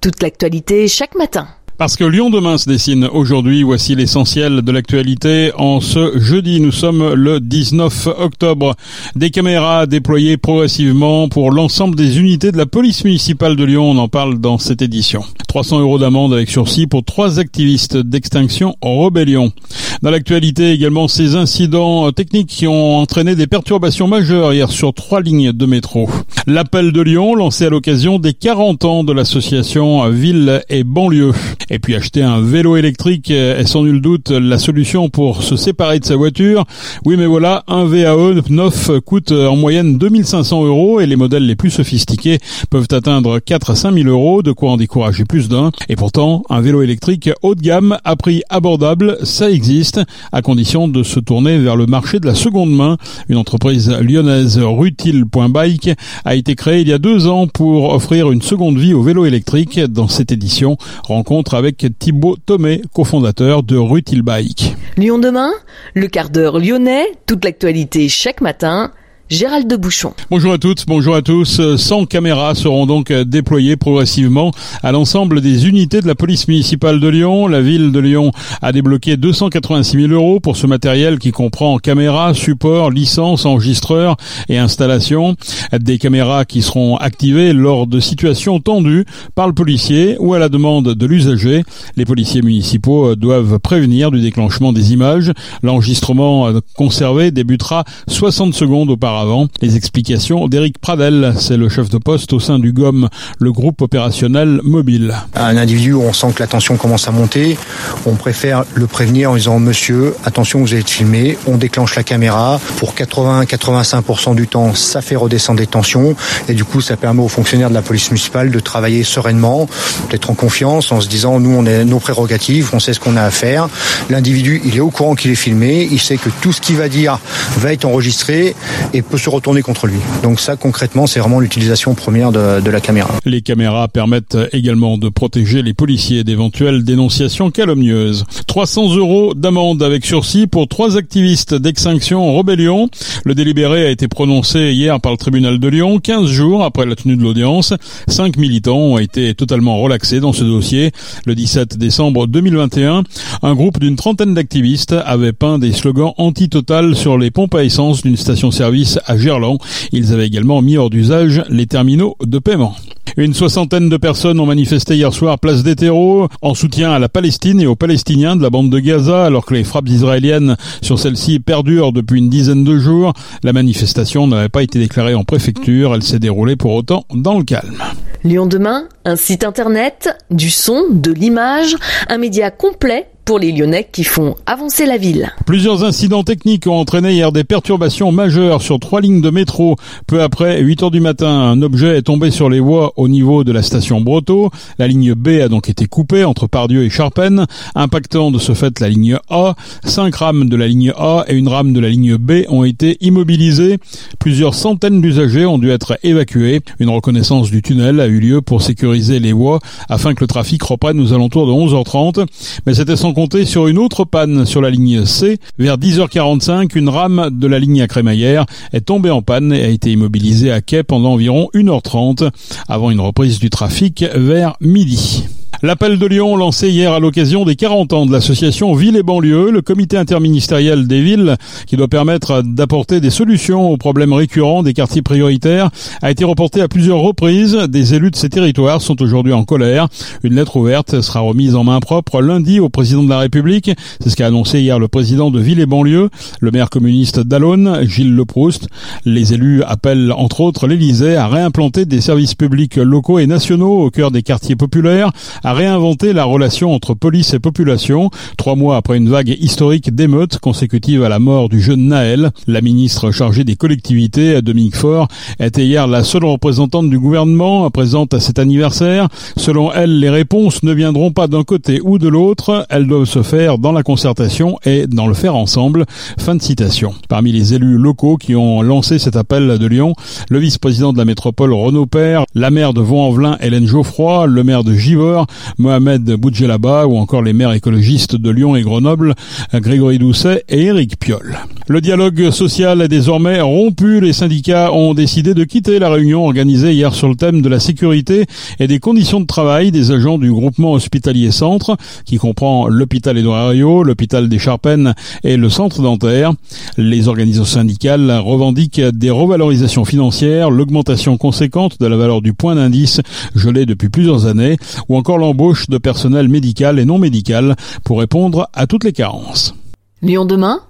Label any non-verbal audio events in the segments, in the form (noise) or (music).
toute l'actualité chaque matin. Parce que Lyon demain se dessine aujourd'hui, voici l'essentiel de l'actualité. En ce jeudi, nous sommes le 19 octobre. Des caméras déployées progressivement pour l'ensemble des unités de la police municipale de Lyon. On en parle dans cette édition. 300 euros d'amende avec sursis pour trois activistes d'extinction en rébellion. Dans l'actualité également, ces incidents techniques qui ont entraîné des perturbations majeures hier sur trois lignes de métro. L'appel de Lyon lancé à l'occasion des 40 ans de l'association Ville et Banlieue. Et puis acheter un vélo électrique est sans nul doute la solution pour se séparer de sa voiture. Oui mais voilà, un VAE 9 coûte en moyenne 2500 euros et les modèles les plus sophistiqués peuvent atteindre 4 à 5000 euros, de quoi en décourager plus Et pourtant, un vélo électrique haut de gamme à prix abordable, ça existe, à condition de se tourner vers le marché de la seconde main. Une entreprise lyonnaise Rutil.bike a été créée il y a deux ans pour offrir une seconde vie au vélo électrique. Dans cette édition, rencontre avec Thibaut Thomé, cofondateur de Rutil Bike. Lyon demain, le quart d'heure lyonnais, toute l'actualité chaque matin Gérald de Bouchon. Bonjour à toutes, bonjour à tous. 100 caméras seront donc déployées progressivement à l'ensemble des unités de la police municipale de Lyon. La ville de Lyon a débloqué 286 000 euros pour ce matériel qui comprend caméras, supports, licences, enregistreurs et installations. Des caméras qui seront activées lors de situations tendues par le policier ou à la demande de l'usager. Les policiers municipaux doivent prévenir du déclenchement des images. L'enregistrement conservé débutera 60 secondes auparavant les explications d'Éric Pradel, c'est le chef de poste au sein du GOM, le groupe opérationnel mobile. Un individu où on sent que la tension commence à monter, on préfère le prévenir en disant monsieur, attention vous être filmé, on déclenche la caméra. Pour 80-85% du temps, ça fait redescendre les tensions et du coup ça permet aux fonctionnaires de la police municipale de travailler sereinement, d'être en confiance en se disant nous on a nos prérogatives, on sait ce qu'on a à faire. L'individu il est au courant qu'il est filmé, il sait que tout ce qu'il va dire va être enregistré et peut se retourner contre lui. Donc ça, concrètement, c'est vraiment l'utilisation première de, de, la caméra. Les caméras permettent également de protéger les policiers d'éventuelles dénonciations calomnieuses. 300 euros d'amende avec sursis pour trois activistes d'extinction en rébellion. Le délibéré a été prononcé hier par le tribunal de Lyon, 15 jours après la tenue de l'audience. Cinq militants ont été totalement relaxés dans ce dossier. Le 17 décembre 2021, un groupe d'une trentaine d'activistes avait peint des slogans anti-total sur les pompes à essence d'une station-service à Gerland. Ils avaient également mis hors d'usage les terminaux de paiement. Une soixantaine de personnes ont manifesté hier soir place des terreaux en soutien à la Palestine et aux Palestiniens de la bande de Gaza alors que les frappes israéliennes sur celle-ci perdurent depuis une dizaine de jours. La manifestation n'avait pas été déclarée en préfecture, elle s'est déroulée pour autant dans le calme. Lyon demain, un site internet, du son, de l'image, un média complet pour les Lyonnais qui font avancer la ville. Plusieurs incidents techniques ont entraîné hier des perturbations majeures sur trois lignes de métro. Peu après 8 heures du matin, un objet est tombé sur les voies au niveau de la station Brotto. La ligne B a donc été coupée entre Pardieu et Charpennes, impactant de ce fait la ligne A. Cinq rames de la ligne A et une rame de la ligne B ont été immobilisées. Plusieurs centaines d'usagers ont dû être évacués. Une reconnaissance du tunnel a eu lieu pour sécuriser les voies afin que le trafic reprenne aux alentours de 11h30. Mais c'était sans compter sur une autre panne sur la ligne C. Vers 10h45, une rame de la ligne à crémaillère est tombée en panne et a été immobilisée à quai pendant environ 1h30 avant une reprise du trafic vers midi. L'appel de Lyon lancé hier à l'occasion des 40 ans de l'association Ville et banlieue, le comité interministériel des villes qui doit permettre d'apporter des solutions aux problèmes récurrents des quartiers prioritaires a été reporté à plusieurs reprises. Des élus de ces territoires sont aujourd'hui en colère. Une lettre ouverte sera remise en main propre lundi au président de la République. C'est ce qu'a annoncé hier le président de Ville et banlieue, le maire communiste d'Alonne, Gilles Leproust. Les élus appellent entre autres l'Élysée à réimplanter des services publics locaux et nationaux au cœur des quartiers populaires, à réinventer la relation entre police et population. Trois mois après une vague historique d'émeutes consécutive à la mort du jeune Naël, la ministre chargée des collectivités, Dominique Faure, était hier la seule représentante du gouvernement présente à cet anniversaire. Selon elle, les réponses ne viendront pas d'un côté ou de l'autre, elles doivent se faire dans la concertation et dans le faire ensemble. Fin de citation. Parmi les élus locaux qui ont lancé cet appel de Lyon, le vice-président de la métropole Renaud Père, la maire de Vaux-en-Velin Hélène Geoffroy, le maire de Givors Mohamed Boudjelaba ou encore les maires écologistes de Lyon et Grenoble, Grégory Doucet et Éric Piolle. Le dialogue social est désormais rompu. Les syndicats ont décidé de quitter la réunion organisée hier sur le thème de la sécurité et des conditions de travail des agents du groupement hospitalier centre, qui comprend l'hôpital Édouard l'hôpital des Charpennes et le centre dentaire. Les organisations syndicales revendiquent des revalorisations financières, l'augmentation conséquente de la valeur du point d'indice gelé depuis plusieurs années, ou encore l'embauche de personnel médical et non médical pour répondre à toutes les carences. Lyon demain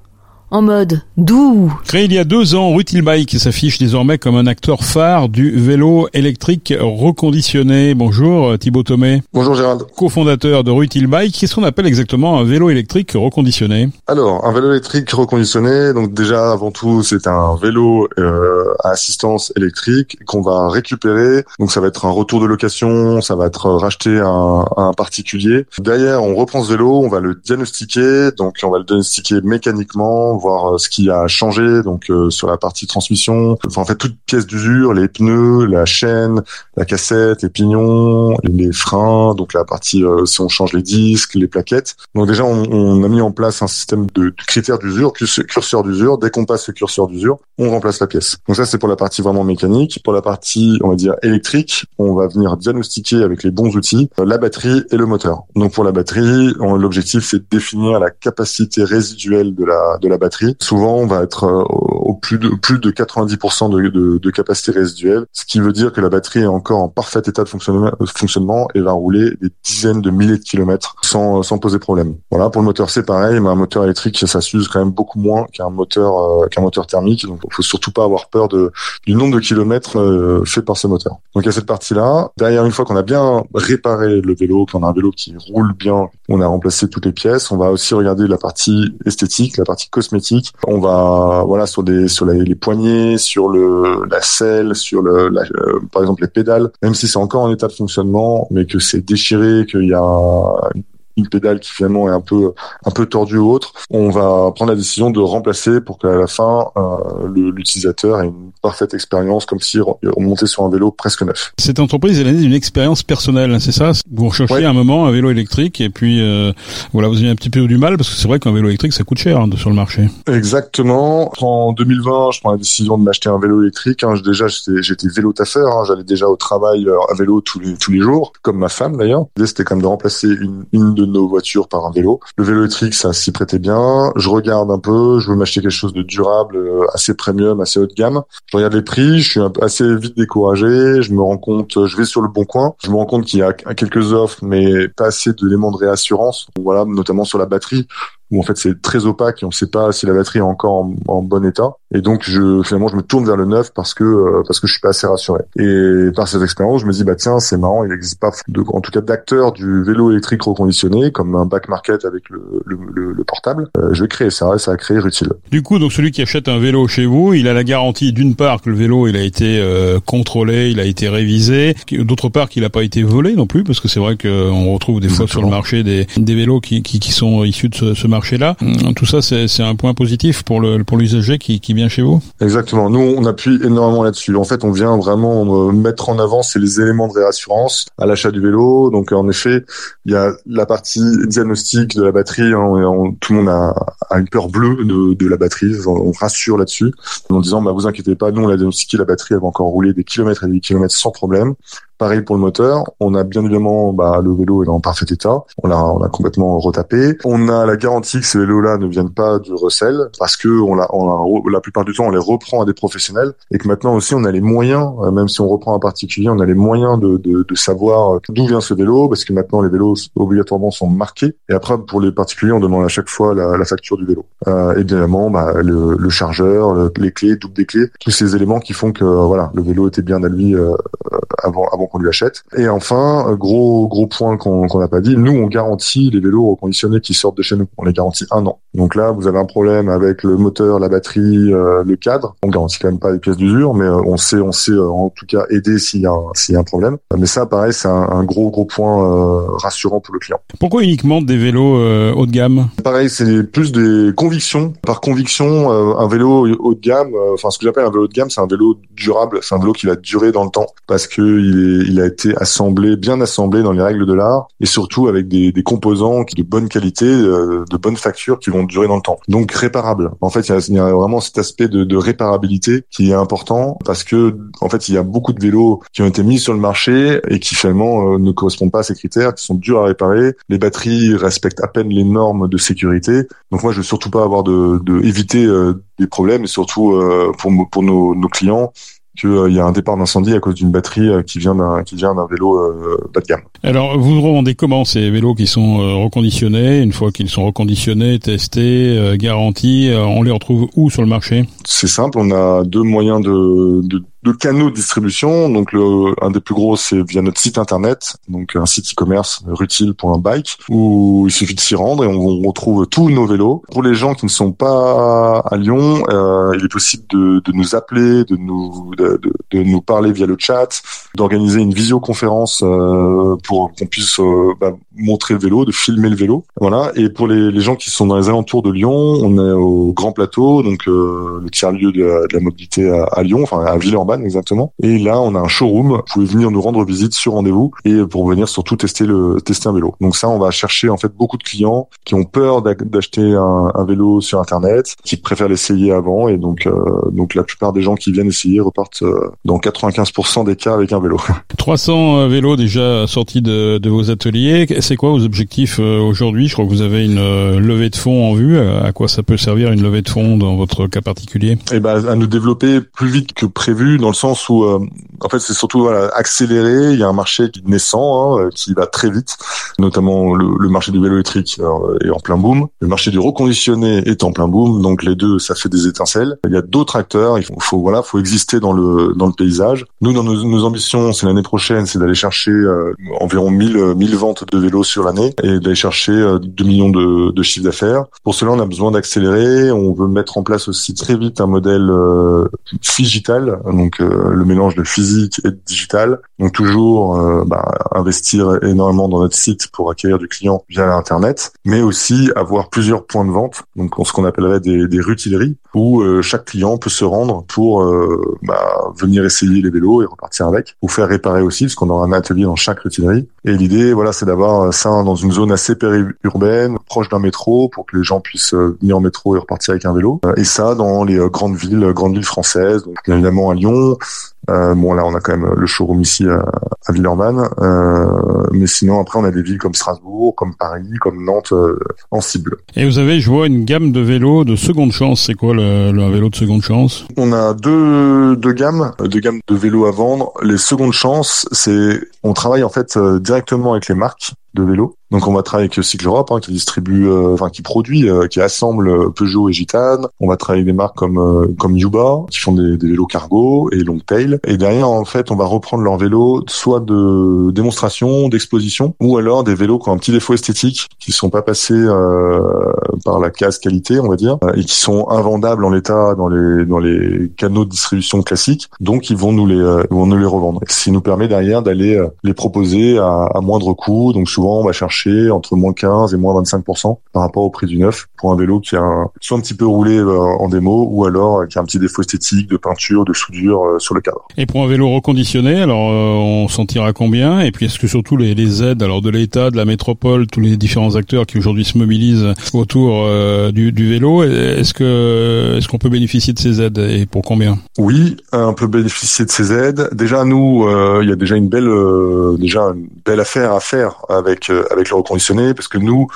en mode doux. Créé il y a deux ans, Rutilbike s'affiche désormais comme un acteur phare du vélo électrique reconditionné. Bonjour Thibaut Thomé. Bonjour Gérald. Cofondateur de Rutilbike. Qu'est-ce qu'on appelle exactement un vélo électrique reconditionné? Alors, un vélo électrique reconditionné, donc déjà avant tout, c'est un vélo euh, à assistance électrique qu'on va récupérer. Donc ça va être un retour de location, ça va être racheté à un, à un particulier. Derrière, on reprend ce vélo, on va le diagnostiquer, donc on va le diagnostiquer mécaniquement voir euh, ce qui a changé donc euh, sur la partie transmission. Enfin, en fait, toute pièce d'usure, les pneus, la chaîne, la cassette, les pignons, les freins, donc la partie euh, si on change les disques, les plaquettes. Donc déjà, on, on a mis en place un système de, critères d'usure, curseur d'usure. Dès qu'on passe le curseur d'usure, on remplace la pièce. Donc ça, c'est pour la partie vraiment mécanique. Pour la partie, on va dire électrique, on va venir diagnostiquer avec les bons outils la batterie et le moteur. Donc pour la batterie, l'objectif c'est de définir la capacité résiduelle de la de la batterie Souvent, on va être euh, au plus de plus de 90% de, capacité résiduelle, ce qui veut dire que la batterie est encore en parfait état de fonctionnement, fonctionnement et va rouler des dizaines de milliers de kilomètres sans, sans poser problème. Voilà, pour le moteur c'est pareil, mais un moteur électrique ça s'use quand même beaucoup moins qu'un moteur euh, qu'un moteur thermique, donc faut surtout pas avoir peur de du nombre de kilomètres euh, fait par ce moteur. Donc il y a cette partie-là. Derrière, une fois qu'on a bien réparé le vélo, qu'on a un vélo qui roule bien, on a remplacé toutes les pièces, on va aussi regarder la partie esthétique, la partie cosmétique on va voilà sur des sur les, poignées, sur le la selle, sur le euh, par exemple les pédales, même si c'est encore en état de fonctionnement, mais que c'est déchiré, qu'il y a une pédale qui finalement est un peu un peu tordue ou autre, on va prendre la décision de remplacer pour qu'à la fin euh, l'utilisateur ait une parfaite expérience comme si on montait sur un vélo presque neuf. Cette entreprise elle a une expérience personnelle, c'est ça? Vous recherchez un moment un vélo électrique et puis euh, voilà vous avez un petit peu du mal parce que c'est vrai qu'un vélo électrique ça coûte cher hein, sur le marché. Exactement. En 2020, je prends la décision de m'acheter un vélo électrique. Hein. Déjà j'étais vélo taffeur, hein. j'allais déjà au travail euh, à vélo tous les tous les jours, comme ma femme d'ailleurs. L'idée c'était quand même de remplacer une, une de nos voitures par un vélo. Le vélo électrique, ça s'y prêtait bien. Je regarde un peu, je veux m'acheter quelque chose de durable, euh, assez premium, assez haut de gamme. Je regarde les prix, je suis assez vite découragé. Je me rends compte, je vais sur le bon coin, je me rends compte qu'il y a quelques offres, mais pas assez d'éléments de réassurance. Voilà, notamment sur la batterie où en fait c'est très opaque et on ne sait pas si la batterie est encore en, bon état. Et donc je finalement je me tourne vers le neuf parce que euh, parce que je suis pas assez rassuré. Et par cette expérience, je me dis bah tiens c'est marrant, il n'existe pas de, en tout cas d'acteurs du vélo électrique reconditionné comme un back market avec le, le, le, portable. Euh, je vais créer ça, ça a créé utile. Du coup donc celui qui achète un vélo chez vous, il a la garantie d'une part que le vélo il a été euh, contrôlé, il a été révisé, d'autre part qu'il n'a pas été volé non plus parce que c'est vrai qu'on retrouve des fois sur le marché des, des vélos qui, qui, qui sont issus de ce, ce marché Hum, tout ça, c'est un point positif pour le pour l'usager qui, qui vient chez vous. Exactement. Nous, on appuie énormément là-dessus. En fait, on vient vraiment euh, mettre en avant c'est les éléments de réassurance à l'achat du vélo. Donc, en effet, il y a la partie diagnostic de la batterie. Hein, tout le monde a, a, une peur bleue de, de la batterie. On rassure là-dessus en disant, bah, vous inquiétez pas, nous, on a diagnostiqué la batterie, elle va encore rouler des kilomètres et des kilomètres sans problème. Pareil pour le moteur. On a bien évidemment, bah, le vélo est en parfait état. On l'a, on complètement retapé. On a la garantie que ces vélos-là ne viennent pas du recel parce que on l'a, on la plupart du temps, on les reprend à des professionnels et que maintenant aussi, on a les moyens, euh, même si on reprend un particulier, on a les moyens de, de, de savoir d'où vient ce vélo parce que maintenant les vélos obligatoirement sont marqués. Et après, pour les particuliers, on demande à chaque fois la, la facture du vélo. Euh, évidemment, bah, le, le chargeur, les clés, double des clés, tous ces éléments qui font que voilà, le vélo était bien à lui euh, avant, avant qu'on lui achète. Et enfin, gros gros point qu'on n'a pas dit, nous on garantit les vélos reconditionnés qui sortent de chez nous. On les garantit un an. Donc là, vous avez un problème avec le moteur, la batterie, euh, le cadre. On garantit quand même pas les pièces d'usure, mais euh, on sait on sait euh, en tout cas aider s'il y a s'il y a un problème. Mais ça, pareil, c'est un, gros gros point rassurant pour le client. Pourquoi uniquement des vélos haut de gamme? Pareil, c'est plus des convictions. Par conviction, un vélo haut de gamme, enfin ce que j'appelle un vélo haut de gamme, c'est un vélo durable, c'est un vélo qui va durer dans le temps parce que il, est, il a été assemblé, bien assemblé dans les règles de l'art et surtout avec des, des composants de bonne qualité, euh, de bonne facture qui vont durer dans le temps. Donc réparable. En fait, il y a, vraiment cet aspect de, de, réparabilité qui est important parce que en fait, il y a beaucoup de vélos qui ont été mis sur le marché et qui finalement euh, ne correspondent pas à ces critères, qui sont durs à réparer. Les batteries respectent à peine les normes de sécurité. Donc moi, je veux surtout pas avoir de, de éviter euh, des problèmes et surtout pour, pour nos, nos clients qu'il euh, y a un départ d'incendie à cause d'une batterie euh, qui vient d'un qui vient d'un vélo euh, bas de gamme. Alors vous revendez comment ces vélos qui sont reconditionnés Une fois qu'ils sont reconditionnés, testés, garantis, on les retrouve où sur le marché? C'est simple, on a deux moyens de, de de canaux de distribution. Donc le, un des plus gros, c'est via notre site internet, donc un site e-commerce rutile.bike, où il suffit de s'y rendre et on, retrouve tous nos vélos. Pour les gens qui ne sont pas à Lyon, euh, il est possible de, de, nous appeler, de nous de, de, nous parler via le chat, d'organiser une visioconférence euh, pour qu'on puisse euh, bah, montrer le vélo, de filmer le vélo. Voilà. Et pour les, les, gens qui sont dans les alentours de Lyon, on est au Grand Plateau, donc euh, le tiers lieu de la, de la mobilité à, à, Lyon, enfin à Villeurbanne exactement. Et là, on a un showroom. Vous pouvez venir nous rendre visite sur rendez-vous et pour venir surtout tester le tester un vélo. Donc ça, on va chercher en fait beaucoup de clients qui ont peur d'acheter un, un, vélo sur internet, qui préfèrent l'essayer avant. Et donc euh, donc la plupart des gens qui viennent essayer repartent euh, dans 95% des cas avec un vélo. (laughs) 300 vélos déjà sortis de, de vos ateliers c'est quoi vos objectifs euh, aujourd'hui? Je crois que vous avez une euh, levée de fonds en vue. Euh, à quoi ça peut servir une levée de fonds dans votre cas particulier? Eh ben, à nous développer plus vite que prévu, dans le sens où, en fait, c'est surtout voilà, accélérer. Il y a un marché naissant, hein, qui va très vite, notamment le, marché du vélo électrique est en plein boom. Le marché du reconditionné est en plein boom. Donc les deux, ça fait des étincelles. Il y a d'autres acteurs. Il faut, voilà, faut exister dans le dans le paysage. Nous, dans nos, nos ambitions, c'est l'année prochaine, c'est d'aller chercher environ 1000 1000 ventes de vélos sur l'année et d'aller chercher 2 euh, millions de, de chiffre d'affaires. Pour cela, on a besoin d'accélérer. On veut mettre en place aussi très vite un modèle euh, digital, euh, le mélange de physique et de digital. Donc toujours euh, bah, investir énormément dans notre site pour acquérir du client via l'internet, mais aussi avoir plusieurs points de vente, donc ce qu'on appellerait des, des rutileries, où chaque client peut se rendre pour bah, venir essayer les vélos et repartir avec, ou faire réparer aussi, parce qu'on aura un atelier dans chaque rutilerie. Et l'idée, voilà, c'est d'avoir ça dans une zone assez périurbaine, proche d'un métro, pour que les gens puissent euh, venir en métro et repartir avec un vélo. Euh, et ça dans les euh, grandes villes, grandes villes françaises, donc évidemment à Lyon, euh, bon là on a quand même le showroom ici à, à Villeurbanne, euh, mais sinon après on a des villes comme Strasbourg, comme Paris, comme Nantes euh, en cible. Et vous avez, je vois, une gamme de vélos de seconde chance. C'est quoi le, le vélo de seconde chance? On a deux, deux gammes, deux gammes de vélos à vendre. Les secondes chances, c'est on travaille en fait directement avec les marques de vélos. Donc on va travailler avec Cycle Europe hein, qui distribue, euh, enfin qui produit, euh, qui assemble euh, Peugeot et Gitane. On va travailler avec des marques comme comme Yuba qui font des, des, vélos cargo et Longtail. Et derrière en fait on va reprendre leurs vélos soit de démonstration, d'exposition, ou alors des vélos qui ont un petit défaut esthétique, qui sont pas passés par la case qualité, on va dire, et qui sont invendables en l'état dans les dans les canaux de distribution classiques. Donc ils vont nous les vont nous les revendre. Ce qui nous permet derrière d'aller les proposer à, à moindre coût. Donc souvent on va chercher entre moins 15 et moins 25% par rapport au prix du neuf pour un vélo qui a soit un petit peu roulé euh, en démo ou alors euh, qui a un petit défaut esthétique de peinture, de soudure euh, sur le cadre. Et pour un vélo reconditionné, alors on s'en à combien? Et puis est-ce que surtout les, les aides alors de l'État, de la métropole, tous les différents acteurs qui aujourd'hui se mobilisent autour du, du, vélo, est-ce que est-ce qu'on peut bénéficier de ces aides et pour combien? Oui, on peut bénéficier de ces aides. Déjà nous, il y a déjà une belle déjà une belle affaire à faire avec avec le reconditionné parce que nous,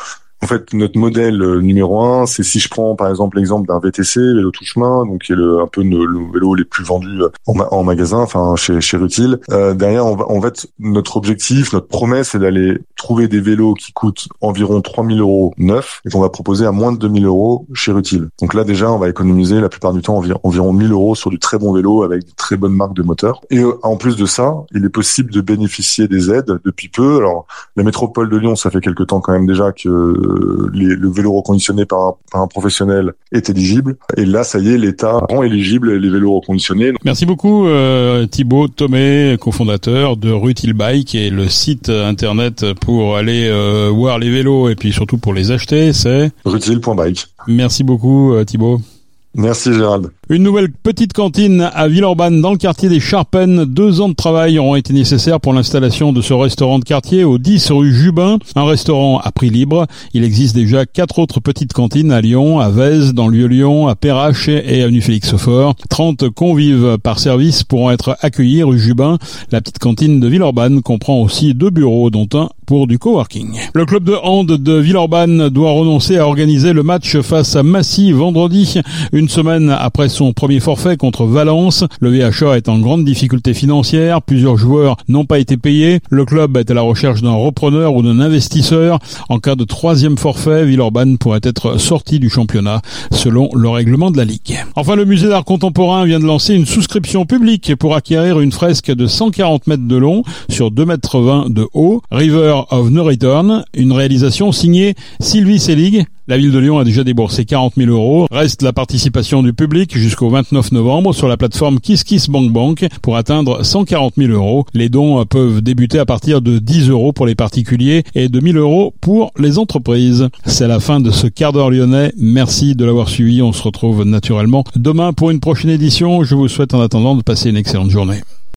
en fait, notre modèle euh, numéro un, c'est si je prends par exemple l'exemple d'un VTC, vélo tout chemin, donc qui est le, un peu le, vélo les plus vendus euh, en, magasin, enfin chez chez Rutil. Euh, derrière, on va, en fait, notre objectif, notre promesse, c'est d'aller trouver des vélos qui coûtent environ 3000 euros neufs et qu'on va proposer à moins de 2000 euros chez Rutil. Donc là, déjà, on va économiser la plupart du temps environ, environ 1000 euros sur du très bon vélo avec de très bonnes marques de moteurs. Et en plus de ça, il est possible de bénéficier des aides depuis peu. Alors, la métropole de Lyon, ça fait quelque temps quand même déjà que le vélo reconditionné par un, professionnel est éligible. Et là, ça y est, l'État rend éligible les vélos reconditionnés. Merci beaucoup euh, Thibaut Thomé, cofondateur de Rutil Bike et le site internet pour aller euh, voir les vélos et puis surtout pour les acheter, c'est rutil.bike. Merci beaucoup euh, Thibaut. Merci Gérald. Une nouvelle petite cantine à Villeurbanne dans le quartier des Charpennes. Deux ans de travail auront été nécessaires pour l'installation de ce restaurant de quartier au 10 rue Jubin. Un restaurant à prix libre. Il existe déjà quatre autres petites cantines à Lyon, à Vèze, dans le Lyon, à Perrache et à Félix Fort. 30 convives par service pourront être accueillis rue Jubin. La petite cantine de Villeurbanne comprend aussi deux bureaux dont un pour du coworking. Le club de hand de Villeurbanne doit renoncer à organiser le match face à Massy vendredi, une semaine après son premier forfait contre Valence. Le VHA est en grande difficulté financière, plusieurs joueurs n'ont pas été payés. Le club est à la recherche d'un repreneur ou d'un investisseur. En cas de troisième forfait, Villeurbanne pourrait être sorti du championnat selon le règlement de la Ligue. Enfin, le musée d'art contemporain vient de lancer une souscription publique pour acquérir une fresque de 140 mètres de long sur 2 mètres 20 de haut. Of No Return, une réalisation signée Sylvie Selig. La ville de Lyon a déjà déboursé 40 000 euros. Reste la participation du public jusqu'au 29 novembre sur la plateforme KissKissBankBank pour atteindre 140 000 euros. Les dons peuvent débuter à partir de 10 euros pour les particuliers et de 1000 euros pour les entreprises. C'est la fin de ce quart d'heure lyonnais. Merci de l'avoir suivi. On se retrouve naturellement demain pour une prochaine édition. Je vous souhaite en attendant de passer une excellente journée.